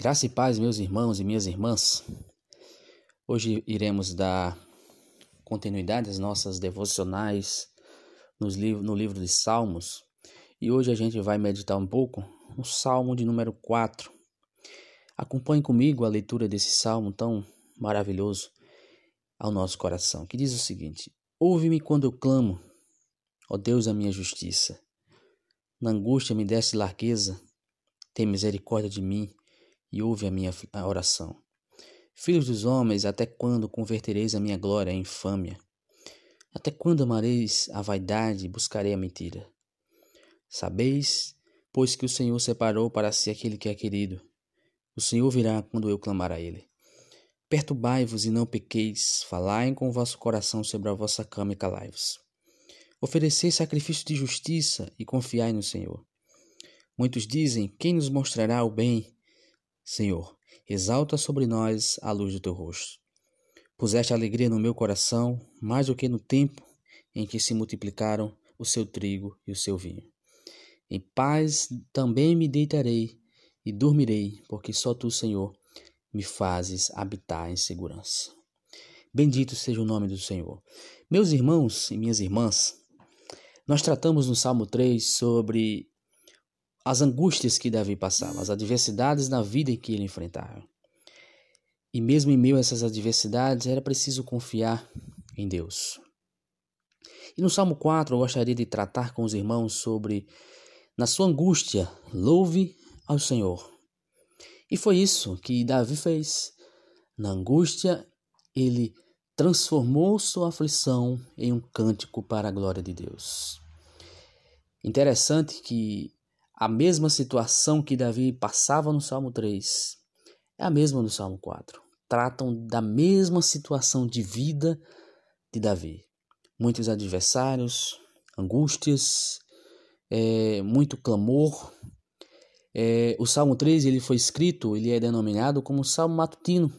Graça e paz, meus irmãos e minhas irmãs. Hoje iremos dar continuidade às nossas devocionais no livro de Salmos. E hoje a gente vai meditar um pouco no Salmo de número 4. Acompanhe comigo a leitura desse salmo tão maravilhoso ao nosso coração, que diz o seguinte: Ouve-me quando eu clamo, ó Deus da minha justiça. Na angústia me deste largueza, tem misericórdia de mim e ouve a minha oração. Filhos dos homens, até quando convertereis a minha glória em infâmia? Até quando amareis a vaidade e buscarei a mentira? Sabeis, pois que o Senhor separou para si aquele que é querido. O Senhor virá quando eu clamar a ele. Perturbai-vos e não pequeis, falai com o vosso coração sobre a vossa cama e calai-vos. Oferecei sacrifício de justiça e confiai no Senhor. Muitos dizem: Quem nos mostrará o bem? Senhor, exalta sobre nós a luz do teu rosto. Puseste alegria no meu coração, mais do que no tempo em que se multiplicaram o seu trigo e o seu vinho. Em paz também me deitarei e dormirei, porque só tu, Senhor, me fazes habitar em segurança. Bendito seja o nome do Senhor. Meus irmãos e minhas irmãs, nós tratamos no Salmo 3 sobre as angústias que Davi passava, as adversidades na vida que ele enfrentava. E mesmo em meio a essas adversidades, era preciso confiar em Deus. E no Salmo 4, eu gostaria de tratar com os irmãos sobre, na sua angústia, louve ao Senhor. E foi isso que Davi fez. Na angústia, ele transformou sua aflição em um cântico para a glória de Deus. Interessante que a mesma situação que Davi passava no Salmo 3 é a mesma no Salmo 4. Tratam da mesma situação de vida de Davi. Muitos adversários, angústias, é, muito clamor. É, o Salmo 3 ele foi escrito, ele é denominado como Salmo matutino.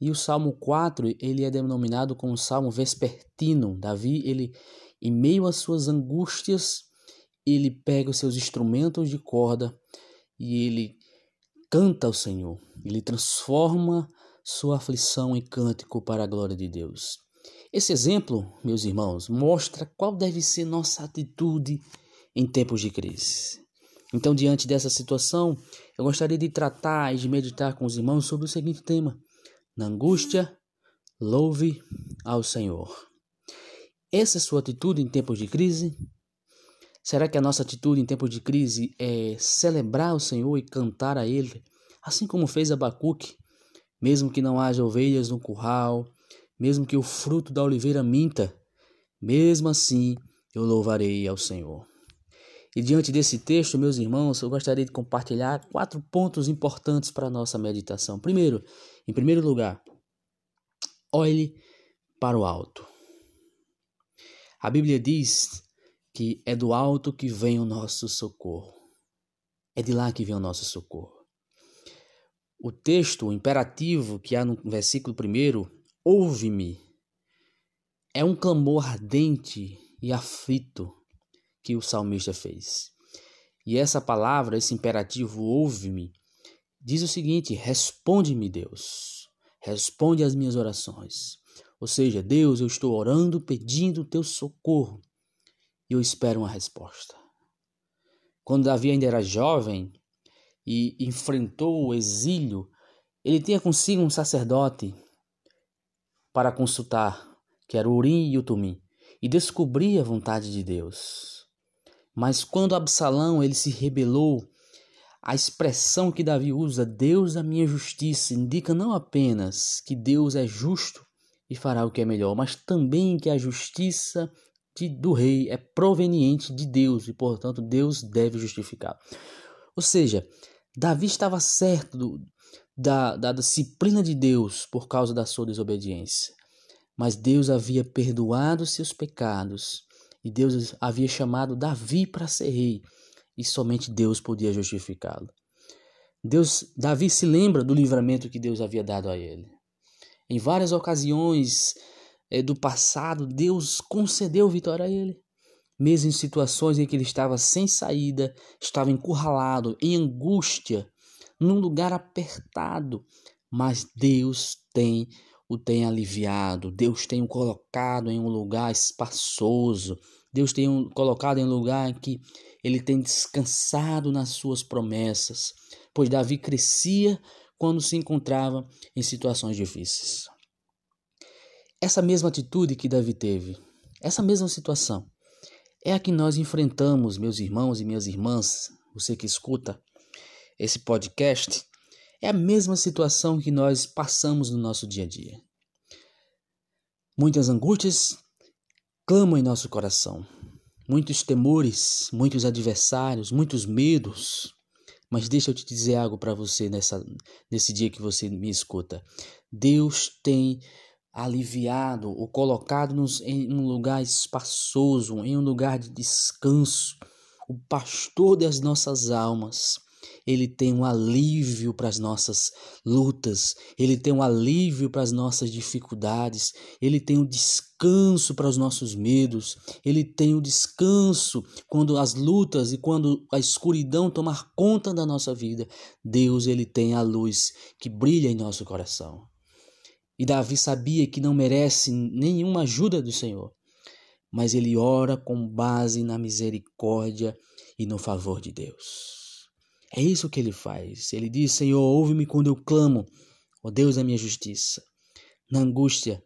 E o Salmo 4 ele é denominado como Salmo vespertino. Davi, ele, em meio às suas angústias, ele pega os seus instrumentos de corda e ele canta ao Senhor. Ele transforma sua aflição em cântico para a glória de Deus. Esse exemplo, meus irmãos, mostra qual deve ser nossa atitude em tempos de crise. Então, diante dessa situação, eu gostaria de tratar e de meditar com os irmãos sobre o seguinte tema: Na angústia, louve ao Senhor. Essa é sua atitude em tempos de crise? Será que a nossa atitude em tempos de crise é celebrar o Senhor e cantar a Ele, assim como fez Abacuque, mesmo que não haja ovelhas no curral, mesmo que o fruto da oliveira minta, mesmo assim eu louvarei ao Senhor. E diante desse texto, meus irmãos, eu gostaria de compartilhar quatro pontos importantes para a nossa meditação. Primeiro, em primeiro lugar, olhe para o alto. A Bíblia diz que é do alto que vem o nosso socorro. É de lá que vem o nosso socorro. O texto, o imperativo que há no versículo primeiro, ouve-me, é um clamor ardente e aflito que o salmista fez. E essa palavra, esse imperativo, ouve-me, diz o seguinte: responde-me, Deus, responde às minhas orações. Ou seja, Deus, eu estou orando, pedindo o teu socorro e eu espero uma resposta. Quando Davi ainda era jovem e enfrentou o exílio, ele tinha consigo um sacerdote para consultar, que era o Urim e o e descobrir a vontade de Deus. Mas quando Absalão ele se rebelou, a expressão que Davi usa, Deus a minha justiça, indica não apenas que Deus é justo e fará o que é melhor, mas também que a justiça de, do rei é proveniente de Deus e, portanto, Deus deve justificar. Ou seja, Davi estava certo do, da, da disciplina de Deus por causa da sua desobediência. Mas Deus havia perdoado seus pecados e Deus havia chamado Davi para ser rei e somente Deus podia justificá-lo. Deus, Davi se lembra do livramento que Deus havia dado a ele. Em várias ocasiões, é, do passado, Deus concedeu vitória a ele. Mesmo em situações em que ele estava sem saída, estava encurralado, em angústia, num lugar apertado, mas Deus tem o tem aliviado, Deus tem o colocado em um lugar espaçoso, Deus tem o colocado em um lugar em que ele tem descansado nas suas promessas, pois Davi crescia quando se encontrava em situações difíceis. Essa mesma atitude que Davi teve, essa mesma situação, é a que nós enfrentamos, meus irmãos e minhas irmãs, você que escuta esse podcast, é a mesma situação que nós passamos no nosso dia a dia. Muitas angústias clamam em nosso coração, muitos temores, muitos adversários, muitos medos. Mas deixa eu te dizer algo para você nessa, nesse dia que você me escuta. Deus tem aliviado ou colocado-nos em um lugar espaçoso, em um lugar de descanso. O pastor das nossas almas ele tem um alívio para as nossas lutas, ele tem um alívio para as nossas dificuldades, ele tem um descanso para os nossos medos, ele tem um descanso quando as lutas e quando a escuridão tomar conta da nossa vida. Deus, ele tem a luz que brilha em nosso coração. E Davi sabia que não merece nenhuma ajuda do Senhor, mas ele ora com base na misericórdia e no favor de Deus. É isso que ele faz. Ele diz: Senhor, ouve-me quando eu clamo, ó Deus da minha justiça. Na angústia,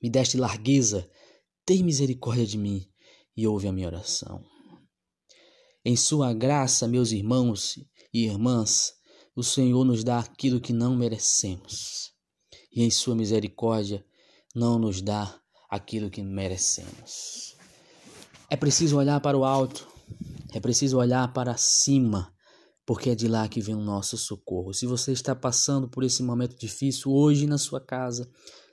me deste largueza, tem misericórdia de mim e ouve a minha oração. Em Sua graça, meus irmãos e irmãs, o Senhor nos dá aquilo que não merecemos, e em Sua misericórdia não nos dá aquilo que merecemos. É preciso olhar para o alto, é preciso olhar para cima porque é de lá que vem o nosso socorro. Se você está passando por esse momento difícil hoje na sua casa,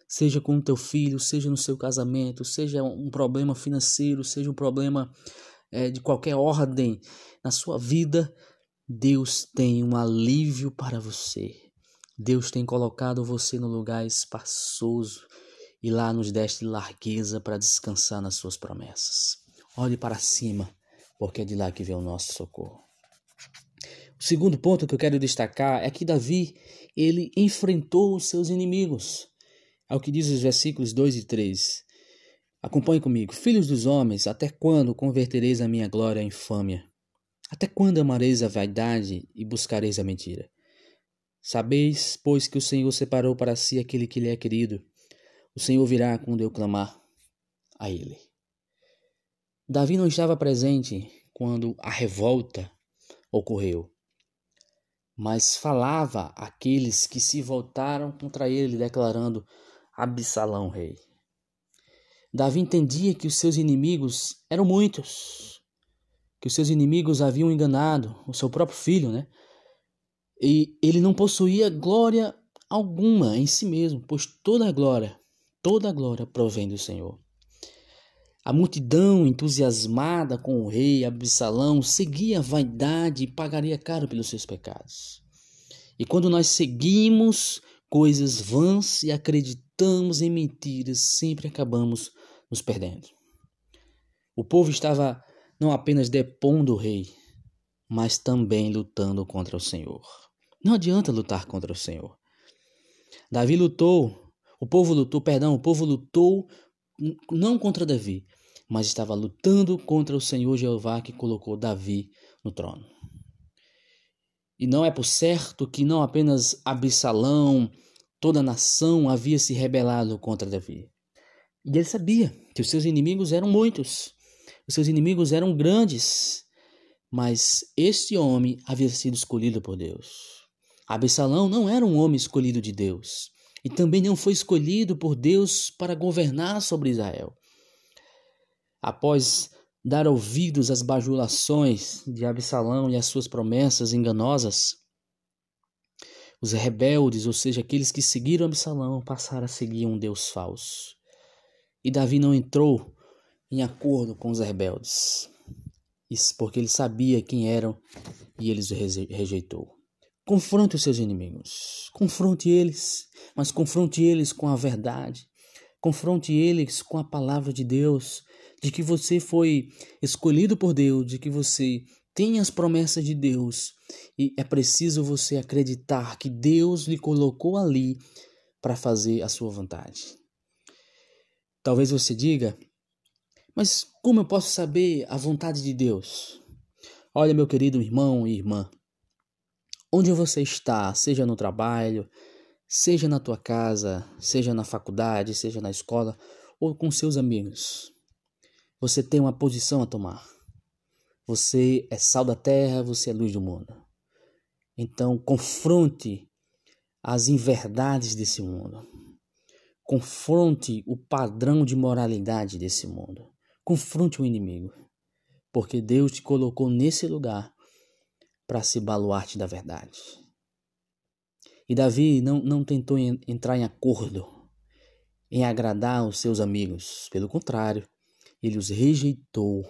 seja com o teu filho, seja no seu casamento, seja um problema financeiro, seja um problema é, de qualquer ordem na sua vida, Deus tem um alívio para você. Deus tem colocado você no lugar espaçoso e lá nos deste largueza para descansar nas suas promessas. Olhe para cima, porque é de lá que vem o nosso socorro. O segundo ponto que eu quero destacar é que Davi, ele enfrentou os seus inimigos. É o que diz os versículos 2 e 3. Acompanhe comigo. Filhos dos homens, até quando convertereis a minha glória à infâmia? Até quando amareis a vaidade e buscareis a mentira? Sabeis, pois, que o Senhor separou para si aquele que lhe é querido. O Senhor virá quando eu clamar a ele. Davi não estava presente quando a revolta ocorreu mas falava àqueles que se voltaram contra ele, declarando: Absalão, rei. Davi entendia que os seus inimigos eram muitos, que os seus inimigos haviam enganado o seu próprio filho, né? E ele não possuía glória alguma em si mesmo, pois toda a glória, toda a glória provém do Senhor. A multidão, entusiasmada com o rei Absalão, seguia a vaidade e pagaria caro pelos seus pecados. E quando nós seguimos coisas vãs e acreditamos em mentiras, sempre acabamos nos perdendo. O povo estava não apenas depondo o rei, mas também lutando contra o Senhor. Não adianta lutar contra o Senhor. Davi lutou, o povo lutou, perdão, o povo lutou não contra Davi, mas estava lutando contra o Senhor Jeová que colocou Davi no trono. E não é por certo que não apenas Absalão, toda a nação havia se rebelado contra Davi. E ele sabia que os seus inimigos eram muitos, os seus inimigos eram grandes, mas este homem havia sido escolhido por Deus. Absalão não era um homem escolhido de Deus e também não foi escolhido por Deus para governar sobre Israel. Após dar ouvidos às bajulações de Absalão e às suas promessas enganosas, os rebeldes, ou seja, aqueles que seguiram Absalão, passaram a seguir um Deus falso. E Davi não entrou em acordo com os rebeldes, porque ele sabia quem eram e eles o rejeitou. Confronte os seus inimigos, confronte eles, mas confronte eles com a verdade, confronte eles com a palavra de Deus, de que você foi escolhido por Deus, de que você tem as promessas de Deus e é preciso você acreditar que Deus lhe colocou ali para fazer a sua vontade. Talvez você diga, mas como eu posso saber a vontade de Deus? Olha, meu querido irmão e irmã, onde você está, seja no trabalho, seja na tua casa, seja na faculdade, seja na escola ou com seus amigos, você tem uma posição a tomar. Você é sal da terra, você é luz do mundo. Então, confronte as inverdades desse mundo. Confronte o padrão de moralidade desse mundo. Confronte o inimigo, porque Deus te colocou nesse lugar para se baluarte da verdade. E Davi não, não tentou entrar em acordo, em agradar os seus amigos. Pelo contrário, ele os rejeitou,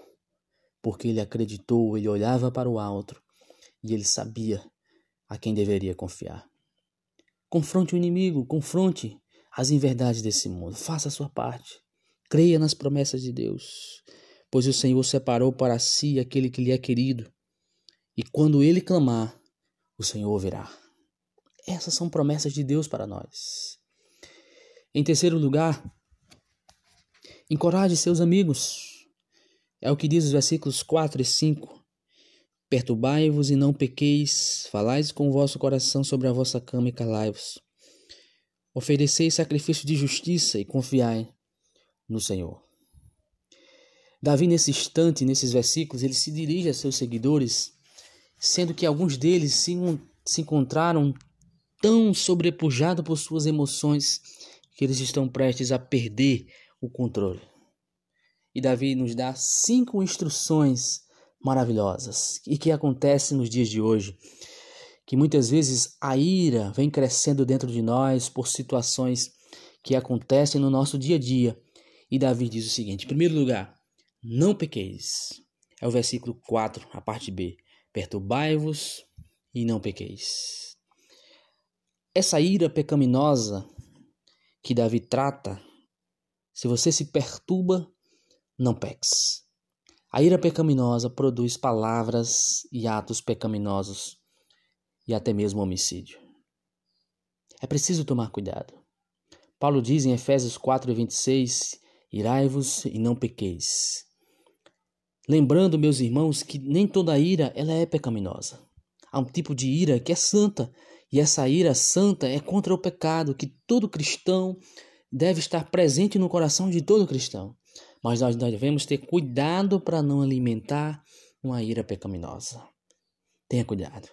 porque ele acreditou, ele olhava para o alto e ele sabia a quem deveria confiar. Confronte o inimigo, confronte as inverdades desse mundo, faça a sua parte. Creia nas promessas de Deus, pois o Senhor separou para si aquele que lhe é querido, e quando ele clamar, o Senhor ouvirá. Essas são promessas de Deus para nós. Em terceiro lugar, encoraje seus amigos. É o que diz os versículos 4 e 5. Perturbai-vos e não pequeis, falais com o vosso coração sobre a vossa cama e calai-vos. Oferecei sacrifício de justiça e confiai no Senhor. Davi, nesse instante, nesses versículos, ele se dirige a seus seguidores, sendo que alguns deles se, se encontraram tão sobrepujados por suas emoções que eles estão prestes a perder o controle. E Davi nos dá cinco instruções maravilhosas e que acontecem nos dias de hoje, que muitas vezes a ira vem crescendo dentro de nós por situações que acontecem no nosso dia a dia e Davi diz o seguinte: em primeiro lugar, não pequeis. É o versículo 4, a parte B. Perturbai-vos e não pequeis. Essa ira pecaminosa que Davi trata, se você se perturba, não peques. A ira pecaminosa produz palavras e atos pecaminosos e até mesmo homicídio. É preciso tomar cuidado. Paulo diz em Efésios 4, 26 Irai-vos e não pequeis. Lembrando, meus irmãos, que nem toda ira ela é pecaminosa. Há um tipo de ira que é santa, e essa ira santa é contra o pecado que todo cristão deve estar presente no coração de todo cristão. Mas nós devemos ter cuidado para não alimentar uma ira pecaminosa. Tenha cuidado.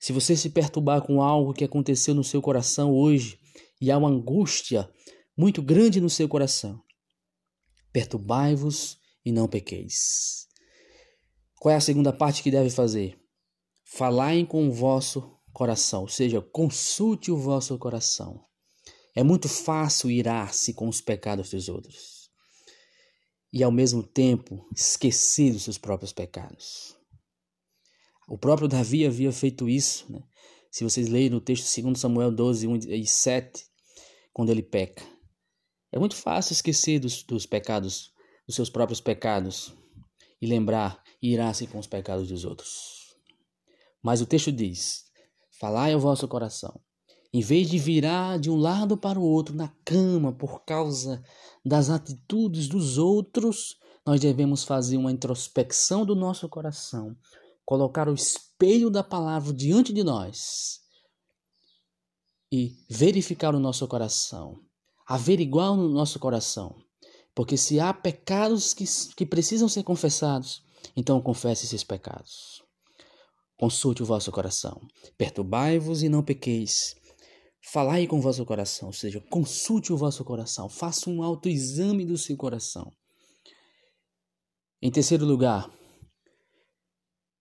Se você se perturbar com algo que aconteceu no seu coração hoje e há uma angústia muito grande no seu coração, perturbai-vos e não pequeis. Qual é a segunda parte que deve fazer? Falai com o vosso coração, ou seja, consulte o vosso coração. É muito fácil irar-se com os pecados dos outros e, ao mesmo tempo, esquecer dos seus próprios pecados. O próprio Davi havia feito isso. Né? Se vocês lerem no texto 2 Samuel 12, 1 e 7, quando ele peca. É muito fácil esquecer dos, dos pecados, dos seus próprios pecados, e lembrar e irar-se com os pecados dos outros. Mas o texto diz: Falai ao vosso coração. Em vez de virar de um lado para o outro na cama por causa das atitudes dos outros, nós devemos fazer uma introspecção do nosso coração, colocar o espelho da palavra diante de nós e verificar o nosso coração averiguar no nosso coração. Porque se há pecados que, que precisam ser confessados, então confesse esses pecados. Consulte o vosso coração. Perturbai-vos e não pequeis. Falai com o vosso coração, ou seja, consulte o vosso coração. Faça um autoexame do seu coração. Em terceiro lugar,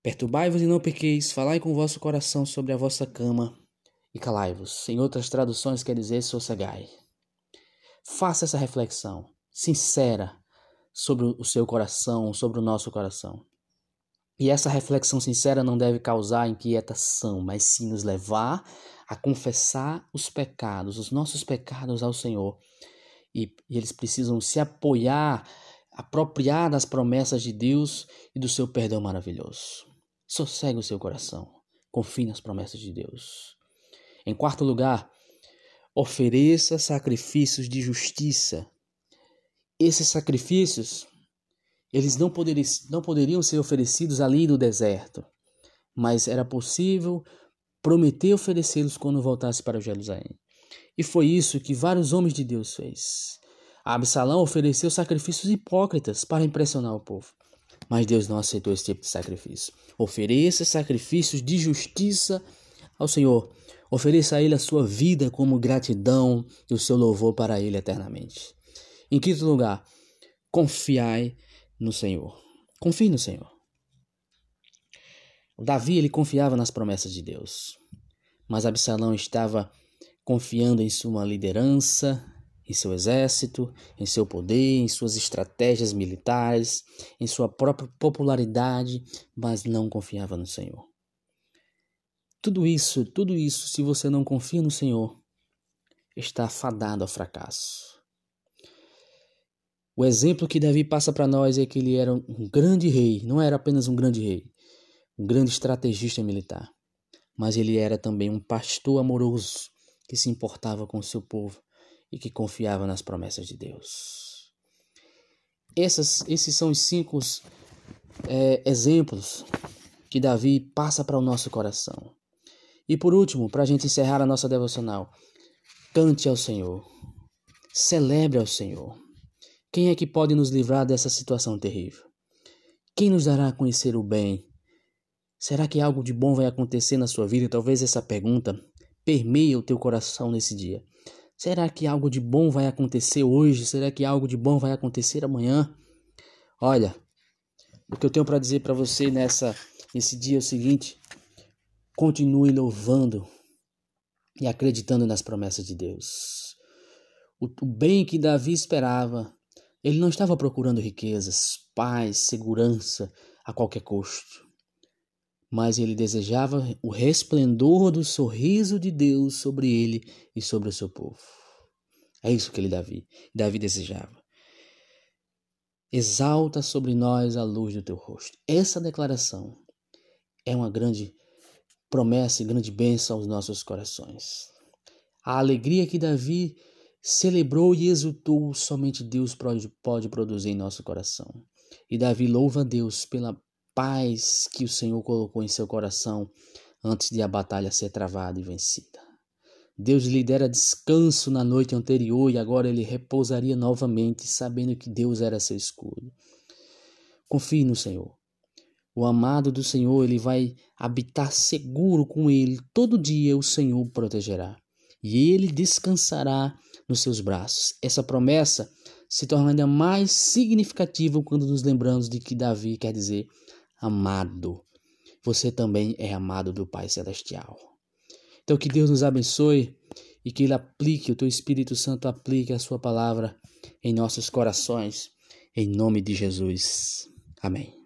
perturbai-vos e não pequeis. Falai com o vosso coração sobre a vossa cama e calai-vos. Em outras traduções quer dizer sossegai. Faça essa reflexão sincera sobre o seu coração, sobre o nosso coração. E essa reflexão sincera não deve causar inquietação, mas sim nos levar a confessar os pecados, os nossos pecados ao Senhor. E, e eles precisam se apoiar apropriar das promessas de Deus e do seu perdão maravilhoso. Sossegue o seu coração. Confie nas promessas de Deus. Em quarto lugar, ofereça sacrifícios de justiça. Esses sacrifícios, eles não poderiam, não poderiam ser oferecidos ali no deserto, mas era possível prometer oferecê-los quando voltasse para Jerusalém. E foi isso que vários homens de Deus fez. Absalão ofereceu sacrifícios hipócritas para impressionar o povo. Mas Deus não aceitou esse tipo de sacrifício. Ofereça sacrifícios de justiça ao Senhor. Ofereça a Ele a sua vida como gratidão e o seu louvor para Ele eternamente. Em quinto lugar, confiai no Senhor. Confie no Senhor. Davi ele confiava nas promessas de Deus, mas Absalão estava confiando em sua liderança, em seu exército, em seu poder, em suas estratégias militares, em sua própria popularidade, mas não confiava no Senhor. Tudo isso, tudo isso, se você não confia no Senhor, está fadado ao fracasso. O exemplo que Davi passa para nós é que ele era um grande rei, não era apenas um grande rei, um grande estrategista militar, mas ele era também um pastor amoroso que se importava com o seu povo e que confiava nas promessas de Deus. Essas, esses são os cinco é, exemplos que Davi passa para o nosso coração. E por último, para a gente encerrar a nossa devocional, cante ao Senhor, celebre ao Senhor. Quem é que pode nos livrar dessa situação terrível? Quem nos dará a conhecer o bem Será que algo de bom vai acontecer na sua vida? Talvez essa pergunta permeie o teu coração nesse dia. Será que algo de bom vai acontecer hoje? Será que algo de bom vai acontecer amanhã? Olha, o que eu tenho para dizer para você nessa nesse dia é o seguinte: continue louvando e acreditando nas promessas de Deus. O, o bem que Davi esperava, ele não estava procurando riquezas, paz, segurança a qualquer custo mas ele desejava o resplendor do sorriso de Deus sobre ele e sobre o seu povo. É isso que ele Davi, Davi desejava. Exalta sobre nós a luz do teu rosto. Essa declaração é uma grande promessa e grande bênção aos nossos corações. A alegria que Davi celebrou e exultou, somente Deus pode, produzir em nosso coração. E Davi louva a Deus pela paz que o Senhor colocou em seu coração antes de a batalha ser travada e vencida. Deus lhe dera descanso na noite anterior e agora ele repousaria novamente, sabendo que Deus era seu escudo. Confie no Senhor. O amado do Senhor, ele vai habitar seguro com ele. Todo dia o Senhor o protegerá. E ele descansará nos seus braços. Essa promessa se torna ainda mais significativa quando nos lembramos de que Davi quer dizer amado. Você também é amado do Pai Celestial. Então que Deus nos abençoe e que Ele aplique, o Teu Espírito Santo aplique a Sua palavra em nossos corações, em nome de Jesus. Amém.